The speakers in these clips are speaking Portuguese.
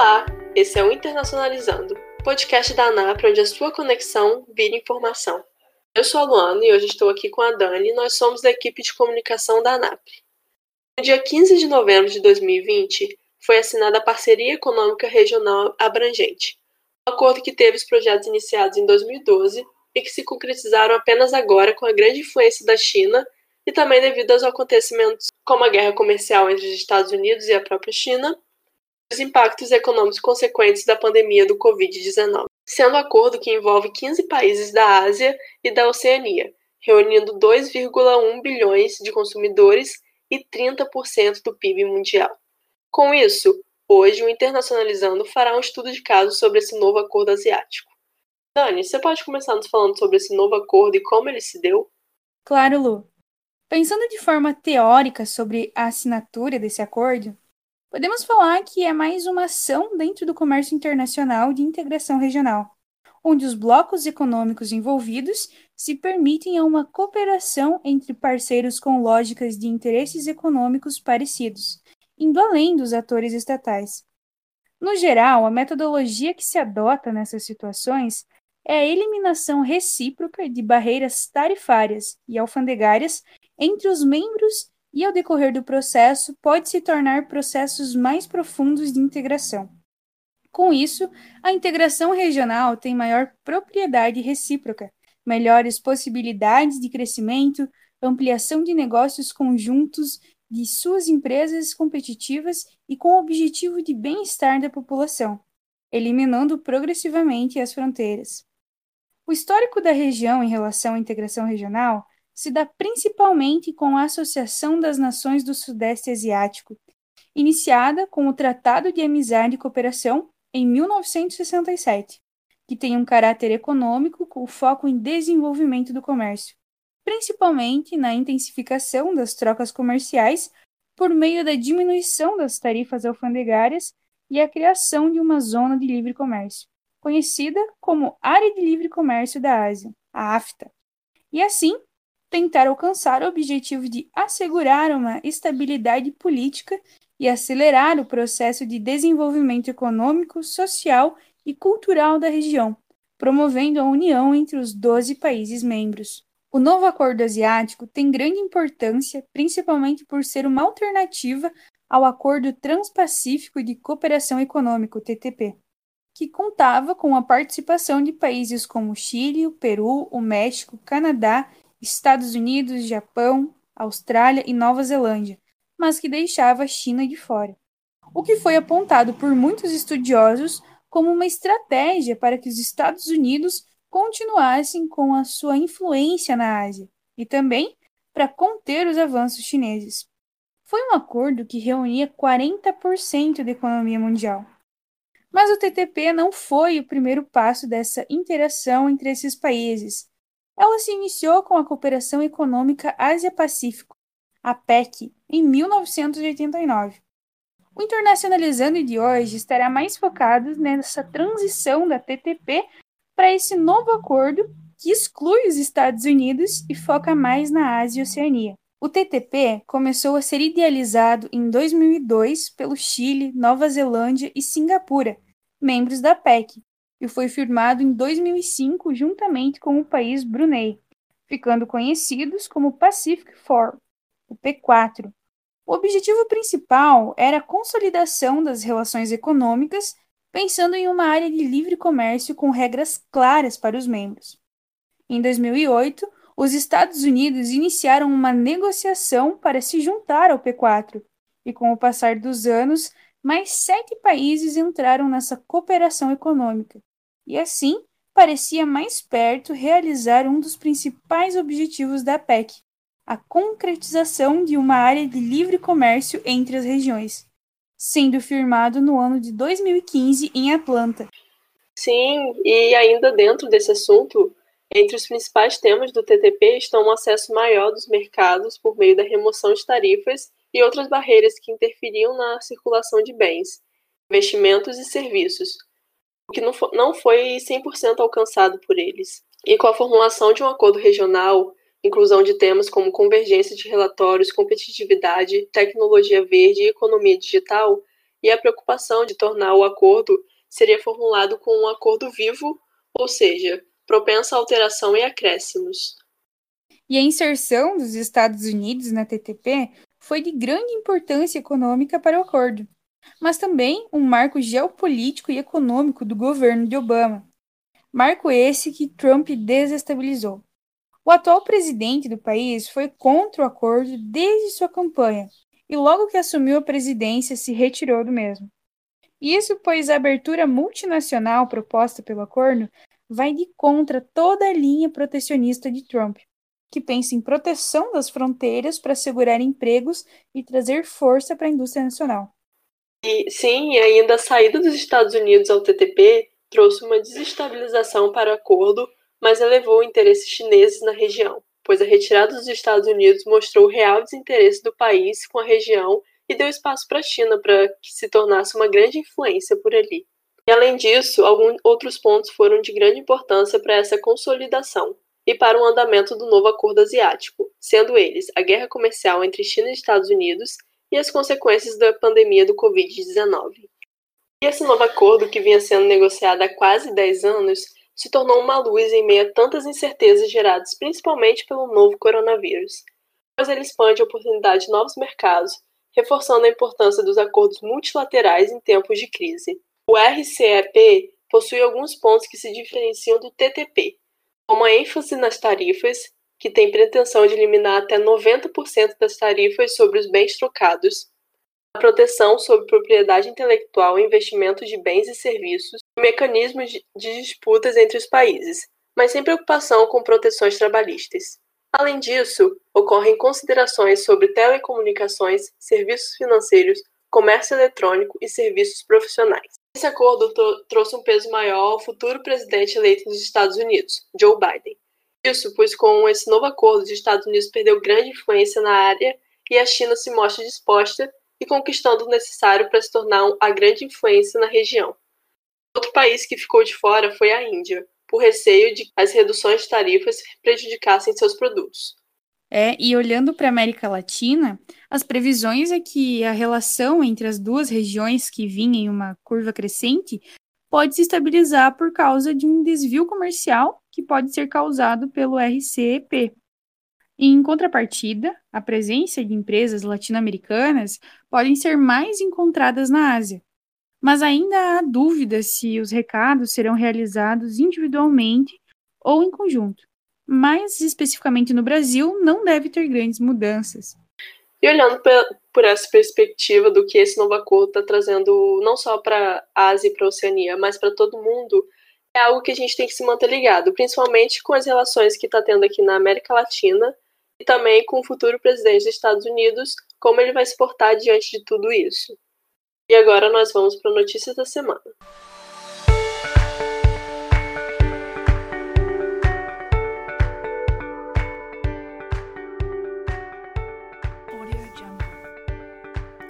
Olá, esse é o Internacionalizando, podcast da ANAP onde a sua conexão vira informação. Eu sou a Luana e hoje estou aqui com a Dani, nós somos da equipe de comunicação da ANAP. No dia 15 de novembro de 2020, foi assinada a Parceria Econômica Regional Abrangente, um acordo que teve os projetos iniciados em 2012 e que se concretizaram apenas agora com a grande influência da China e também devido aos acontecimentos como a guerra comercial entre os Estados Unidos e a própria China, os impactos econômicos consequentes da pandemia do Covid-19, sendo um acordo que envolve 15 países da Ásia e da Oceania, reunindo 2,1 bilhões de consumidores e 30% do PIB mundial. Com isso, hoje o Internacionalizando fará um estudo de caso sobre esse novo acordo asiático. Dani, você pode começar nos falando sobre esse novo acordo e como ele se deu? Claro, Lu. Pensando de forma teórica sobre a assinatura desse acordo, podemos falar que é mais uma ação dentro do comércio internacional de integração regional, onde os blocos econômicos envolvidos se permitem a uma cooperação entre parceiros com lógicas de interesses econômicos parecidos, indo além dos atores estatais. No geral, a metodologia que se adota nessas situações é a eliminação recíproca de barreiras tarifárias e alfandegárias entre os membros e, ao decorrer do processo, pode se tornar processos mais profundos de integração. Com isso, a integração regional tem maior propriedade recíproca, melhores possibilidades de crescimento, ampliação de negócios conjuntos de suas empresas competitivas e com o objetivo de bem-estar da população, eliminando progressivamente as fronteiras. O histórico da região em relação à integração regional se dá principalmente com a Associação das Nações do Sudeste Asiático, iniciada com o Tratado de Amizade e Cooperação em 1967, que tem um caráter econômico com foco em desenvolvimento do comércio, principalmente na intensificação das trocas comerciais por meio da diminuição das tarifas alfandegárias e a criação de uma zona de livre comércio, conhecida como Área de Livre Comércio da Ásia, a AFTA. E assim, tentar alcançar o objetivo de assegurar uma estabilidade política e acelerar o processo de desenvolvimento econômico, social e cultural da região, promovendo a união entre os 12 países membros. O novo acordo asiático tem grande importância, principalmente por ser uma alternativa ao Acordo Transpacífico de Cooperação Econômica, TTP, que contava com a participação de países como Chile, o Peru, o México, Canadá Estados Unidos, Japão, Austrália e Nova Zelândia, mas que deixava a China de fora. O que foi apontado por muitos estudiosos como uma estratégia para que os Estados Unidos continuassem com a sua influência na Ásia e também para conter os avanços chineses. Foi um acordo que reunia 40% da economia mundial. Mas o TTP não foi o primeiro passo dessa interação entre esses países, ela se iniciou com a Cooperação Econômica Ásia-Pacífico, a PEC, em 1989. O Internacionalizando de hoje estará mais focado nessa transição da TTP para esse novo acordo que exclui os Estados Unidos e foca mais na Ásia e Oceania. O TTP começou a ser idealizado em 2002 pelo Chile, Nova Zelândia e Singapura, membros da PEC, e foi firmado em 2005 juntamente com o país Brunei, ficando conhecidos como Pacific Forum, o P4. O objetivo principal era a consolidação das relações econômicas, pensando em uma área de livre comércio com regras claras para os membros. Em 2008, os Estados Unidos iniciaram uma negociação para se juntar ao P4, e com o passar dos anos, mais sete países entraram nessa cooperação econômica, e assim parecia mais perto realizar um dos principais objetivos da PEC, a concretização de uma área de livre comércio entre as regiões, sendo firmado no ano de 2015 em Atlanta. Sim, e ainda dentro desse assunto, entre os principais temas do TTP estão um acesso maior dos mercados por meio da remoção de tarifas e outras barreiras que interferiam na circulação de bens, investimentos e serviços, o que não foi 100% alcançado por eles. E com a formulação de um acordo regional, inclusão de temas como convergência de relatórios, competitividade, tecnologia verde e economia digital, e a preocupação de tornar o acordo seria formulado com um acordo vivo, ou seja, propenso à alteração e acréscimos. E a inserção dos Estados Unidos na TTP foi de grande importância econômica para o acordo, mas também um marco geopolítico e econômico do governo de Obama. Marco esse que Trump desestabilizou. O atual presidente do país foi contra o acordo desde sua campanha e, logo que assumiu a presidência, se retirou do mesmo. Isso pois a abertura multinacional proposta pelo acordo vai de contra toda a linha protecionista de Trump, que pensa em proteção das fronteiras para assegurar empregos e trazer força para a indústria nacional. E sim, e ainda a saída dos Estados Unidos ao TTP trouxe uma desestabilização para o acordo, mas elevou interesses chineses na região, pois a retirada dos Estados Unidos mostrou o real desinteresse do país com a região e deu espaço para a China para que se tornasse uma grande influência por ali. E além disso, alguns outros pontos foram de grande importância para essa consolidação e para o andamento do novo acordo asiático, sendo eles a guerra comercial entre China e Estados Unidos e as consequências da pandemia do Covid-19. E esse novo acordo, que vinha sendo negociado há quase 10 anos, se tornou uma luz em meio a tantas incertezas geradas principalmente pelo novo coronavírus, pois ele expande a oportunidade de novos mercados, reforçando a importância dos acordos multilaterais em tempos de crise. O RCEP possui alguns pontos que se diferenciam do TTP, como a ênfase nas tarifas, que tem pretensão de eliminar até 90% das tarifas sobre os bens trocados, a proteção sobre propriedade intelectual e investimento de bens e serviços, e mecanismos de disputas entre os países, mas sem preocupação com proteções trabalhistas. Além disso, ocorrem considerações sobre telecomunicações, serviços financeiros, comércio eletrônico e serviços profissionais. Esse acordo trouxe um peso maior ao futuro presidente eleito dos Estados Unidos, Joe Biden. Isso pois com esse novo acordo, os Estados Unidos perdeu grande influência na área e a China se mostra disposta e conquistando o necessário para se tornar a grande influência na região. Outro país que ficou de fora foi a Índia, por receio de que as reduções de tarifas prejudicassem seus produtos. É, e olhando para a América Latina, as previsões é que a relação entre as duas regiões que vinha em uma curva crescente pode se estabilizar por causa de um desvio comercial que pode ser causado pelo RCEP, em contrapartida, a presença de empresas latino-americanas podem ser mais encontradas na Ásia, mas ainda há dúvidas se os recados serão realizados individualmente ou em conjunto. Mais especificamente no Brasil, não deve ter grandes mudanças. E olhando por essa perspectiva do que esse novo acordo está trazendo não só para a Ásia e para a Oceania, mas para todo mundo, é algo que a gente tem que se manter ligado, principalmente com as relações que está tendo aqui na América Latina e também com o futuro presidente dos Estados Unidos, como ele vai se portar diante de tudo isso. E agora nós vamos para notícias da semana.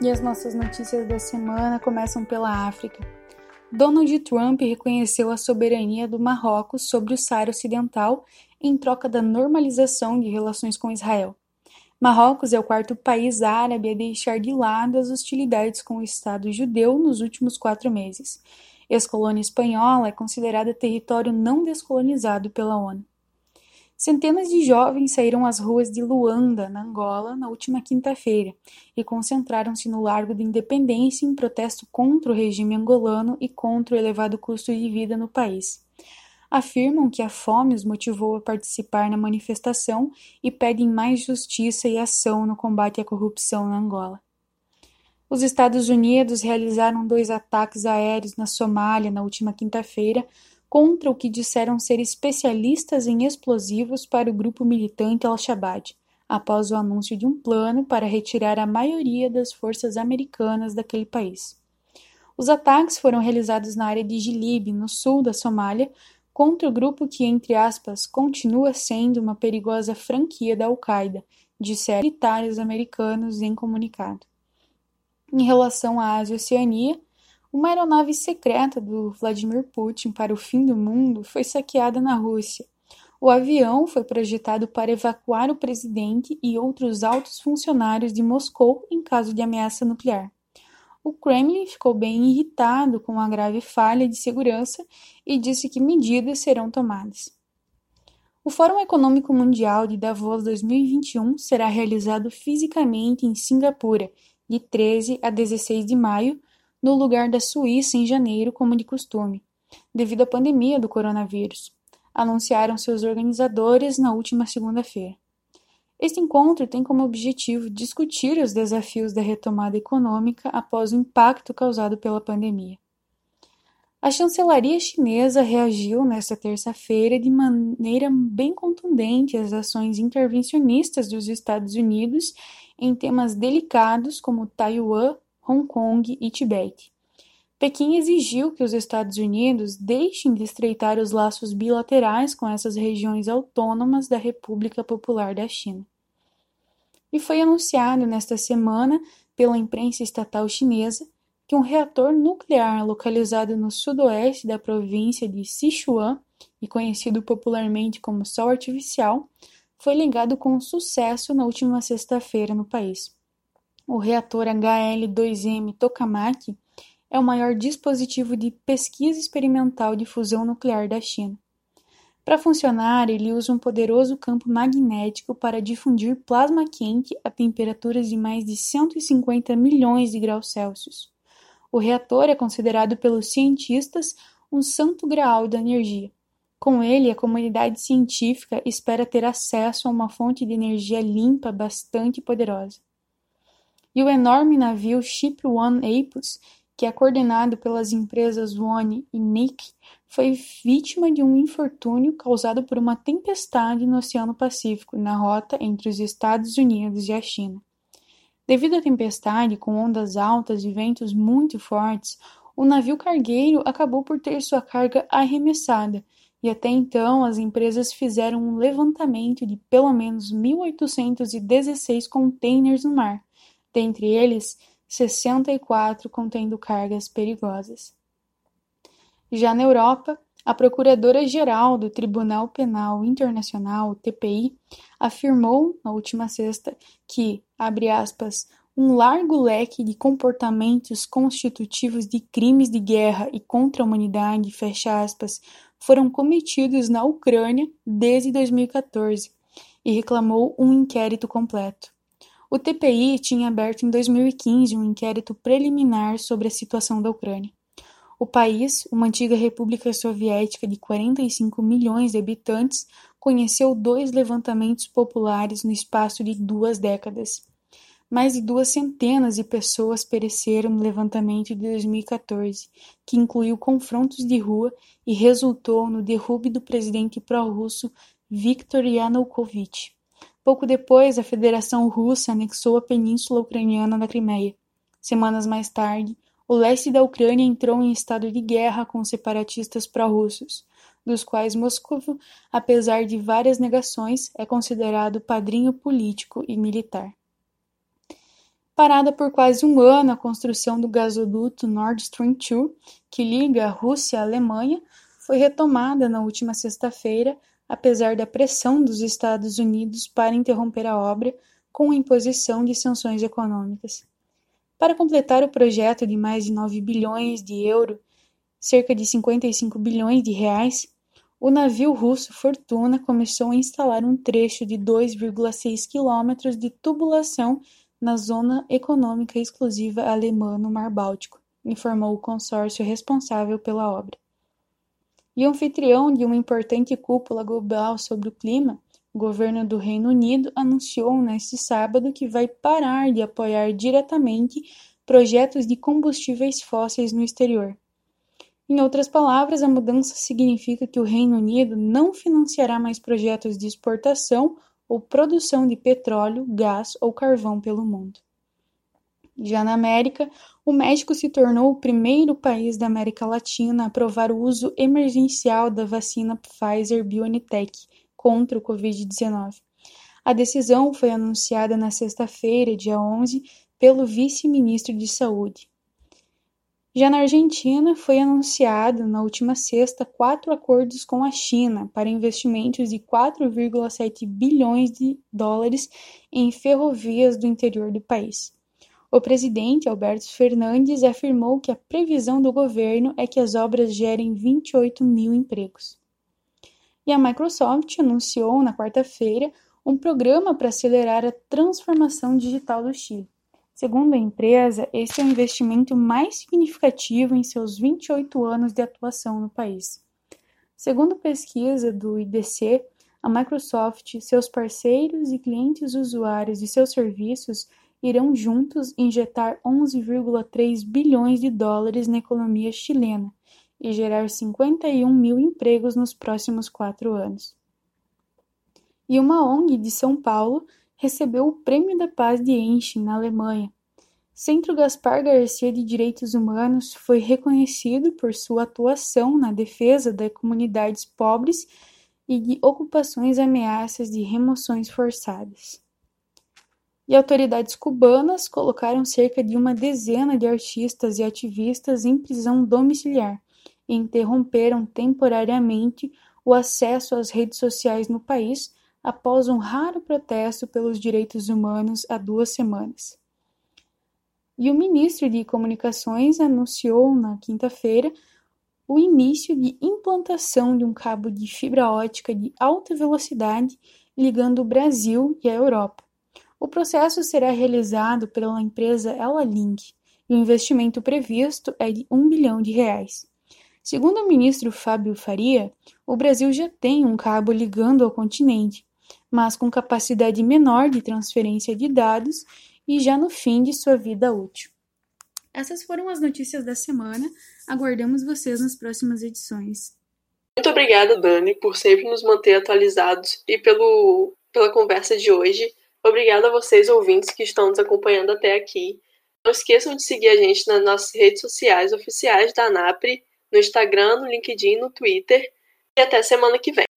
E as nossas notícias da semana começam pela África. Donald Trump reconheceu a soberania do Marrocos sobre o Saara Ocidental em troca da normalização de relações com Israel. Marrocos é o quarto país árabe a deixar de lado as hostilidades com o Estado judeu nos últimos quatro meses. Ex-colônia espanhola é considerada território não descolonizado pela ONU. Centenas de jovens saíram às ruas de Luanda, na Angola, na última quinta-feira e concentraram-se no Largo da Independência em protesto contra o regime angolano e contra o elevado custo de vida no país afirmam que a fome os motivou a participar na manifestação e pedem mais justiça e ação no combate à corrupção na Angola. Os Estados Unidos realizaram dois ataques aéreos na Somália na última quinta-feira contra o que disseram ser especialistas em explosivos para o grupo militante Al-Shabaab, após o anúncio de um plano para retirar a maioria das forças americanas daquele país. Os ataques foram realizados na área de Gilib, no sul da Somália, contra o grupo que, entre aspas, continua sendo uma perigosa franquia da Al-Qaeda, disseram militares americanos em comunicado. Em relação à Ásia e Oceania, uma aeronave secreta do Vladimir Putin para o fim do mundo foi saqueada na Rússia. O avião foi projetado para evacuar o presidente e outros altos funcionários de Moscou em caso de ameaça nuclear. o Kremlin ficou bem irritado com a grave falha de segurança e disse que medidas serão tomadas. O Fórum Econômico Mundial de Davos 2021 será realizado fisicamente em Singapura, de 13 a 16 de maio, no lugar da Suíça em janeiro, como de costume, devido à pandemia do coronavírus, anunciaram seus organizadores na última segunda-feira. Este encontro tem como objetivo discutir os desafios da retomada econômica após o impacto causado pela pandemia. A chancelaria chinesa reagiu nesta terça-feira de maneira bem contundente às ações intervencionistas dos Estados Unidos em temas delicados como Taiwan, Hong Kong e Tibete. Pequim exigiu que os Estados Unidos deixem de estreitar os laços bilaterais com essas regiões autônomas da República Popular da China. E foi anunciado nesta semana pela imprensa estatal chinesa que um reator nuclear localizado no sudoeste da província de Sichuan, e conhecido popularmente como Sol Artificial, foi ligado com sucesso na última sexta-feira no país. O reator HL-2M Tokamak é o maior dispositivo de pesquisa experimental de fusão nuclear da China. Para funcionar, ele usa um poderoso campo magnético para difundir plasma quente a temperaturas de mais de 150 milhões de graus Celsius. O reator é considerado pelos cientistas um santo graal da energia. Com ele, a comunidade científica espera ter acesso a uma fonte de energia limpa bastante poderosa. E o enorme navio Ship One Apus, que é coordenado pelas empresas One e Nick, foi vítima de um infortúnio causado por uma tempestade no Oceano Pacífico, na rota entre os Estados Unidos e a China. Devido à tempestade, com ondas altas e ventos muito fortes, o navio cargueiro acabou por ter sua carga arremessada, e até então as empresas fizeram um levantamento de pelo menos 1.816 containers no mar, dentre eles 64 contendo cargas perigosas. Já na Europa, a Procuradora-Geral do Tribunal Penal Internacional, TPI, afirmou na última sexta que, abre aspas, um largo leque de comportamentos constitutivos de crimes de guerra e contra a humanidade, fecha aspas, foram cometidos na Ucrânia desde 2014 e reclamou um inquérito completo. O TPI tinha aberto em 2015 um inquérito preliminar sobre a situação da Ucrânia. O país, uma antiga república soviética de 45 milhões de habitantes, conheceu dois levantamentos populares no espaço de duas décadas. Mais de duas centenas de pessoas pereceram no levantamento de 2014, que incluiu confrontos de rua e resultou no derrube do presidente pró-russo Viktor Yanukovych. Pouco depois, a Federação Russa anexou a península ucraniana da Crimeia. Semanas mais tarde, o leste da Ucrânia entrou em estado de guerra com separatistas pró-russos, dos quais Moscou, apesar de várias negações, é considerado padrinho político e militar. Parada por quase um ano a construção do gasoduto Nord Stream 2, que liga a Rússia à Alemanha, foi retomada na última sexta-feira, apesar da pressão dos Estados Unidos para interromper a obra com a imposição de sanções econômicas. Para completar o projeto de mais de 9 bilhões de euro, cerca de 55 bilhões de reais, o navio russo Fortuna começou a instalar um trecho de 2,6 quilômetros de tubulação na zona econômica exclusiva alemã no Mar Báltico, informou o consórcio responsável pela obra. E anfitrião de uma importante cúpula global sobre o clima, o governo do Reino Unido anunciou neste sábado que vai parar de apoiar diretamente projetos de combustíveis fósseis no exterior. Em outras palavras, a mudança significa que o Reino Unido não financiará mais projetos de exportação ou produção de petróleo, gás ou carvão pelo mundo. Já na América, o México se tornou o primeiro país da América Latina a aprovar o uso emergencial da vacina Pfizer BioNTech contra o Covid-19. A decisão foi anunciada na sexta-feira, dia 11, pelo vice-ministro de Saúde. Já na Argentina, foi anunciado na última sexta quatro acordos com a China para investimentos de 4,7 bilhões de dólares em ferrovias do interior do país. O presidente Alberto Fernandes afirmou que a previsão do governo é que as obras gerem 28 mil empregos. E a Microsoft anunciou na quarta-feira um programa para acelerar a transformação digital do Chile. Segundo a empresa, esse é o investimento mais significativo em seus 28 anos de atuação no país. Segundo pesquisa do IDC, a Microsoft, seus parceiros e clientes usuários de seus serviços irão juntos injetar 11,3 bilhões de dólares na economia chilena e gerar 51 mil empregos nos próximos quatro anos e uma ONG de São Paulo recebeu o Prêmio da Paz de Enche, na Alemanha. Centro Gaspar Garcia de Direitos Humanos foi reconhecido por sua atuação na defesa das comunidades pobres e de ocupações ameaças de remoções forçadas. E autoridades cubanas colocaram cerca de uma dezena de artistas e ativistas em prisão domiciliar e interromperam temporariamente o acesso às redes sociais no país após um raro protesto pelos direitos humanos há duas semanas. E o ministro de Comunicações anunciou na quinta-feira o início de implantação de um cabo de fibra ótica de alta velocidade ligando o Brasil e a Europa. O processo será realizado pela empresa Elalink e o investimento previsto é de um bilhão de reais. Segundo o ministro Fábio Faria, o Brasil já tem um cabo ligando ao continente, mas com capacidade menor de transferência de dados e já no fim de sua vida útil. Essas foram as notícias da semana. Aguardamos vocês nas próximas edições. Muito obrigada, Dani, por sempre nos manter atualizados e pelo, pela conversa de hoje. Obrigada a vocês, ouvintes, que estão nos acompanhando até aqui. Não esqueçam de seguir a gente nas nossas redes sociais oficiais da ANAPRE, no Instagram, no LinkedIn, no Twitter. E até semana que vem.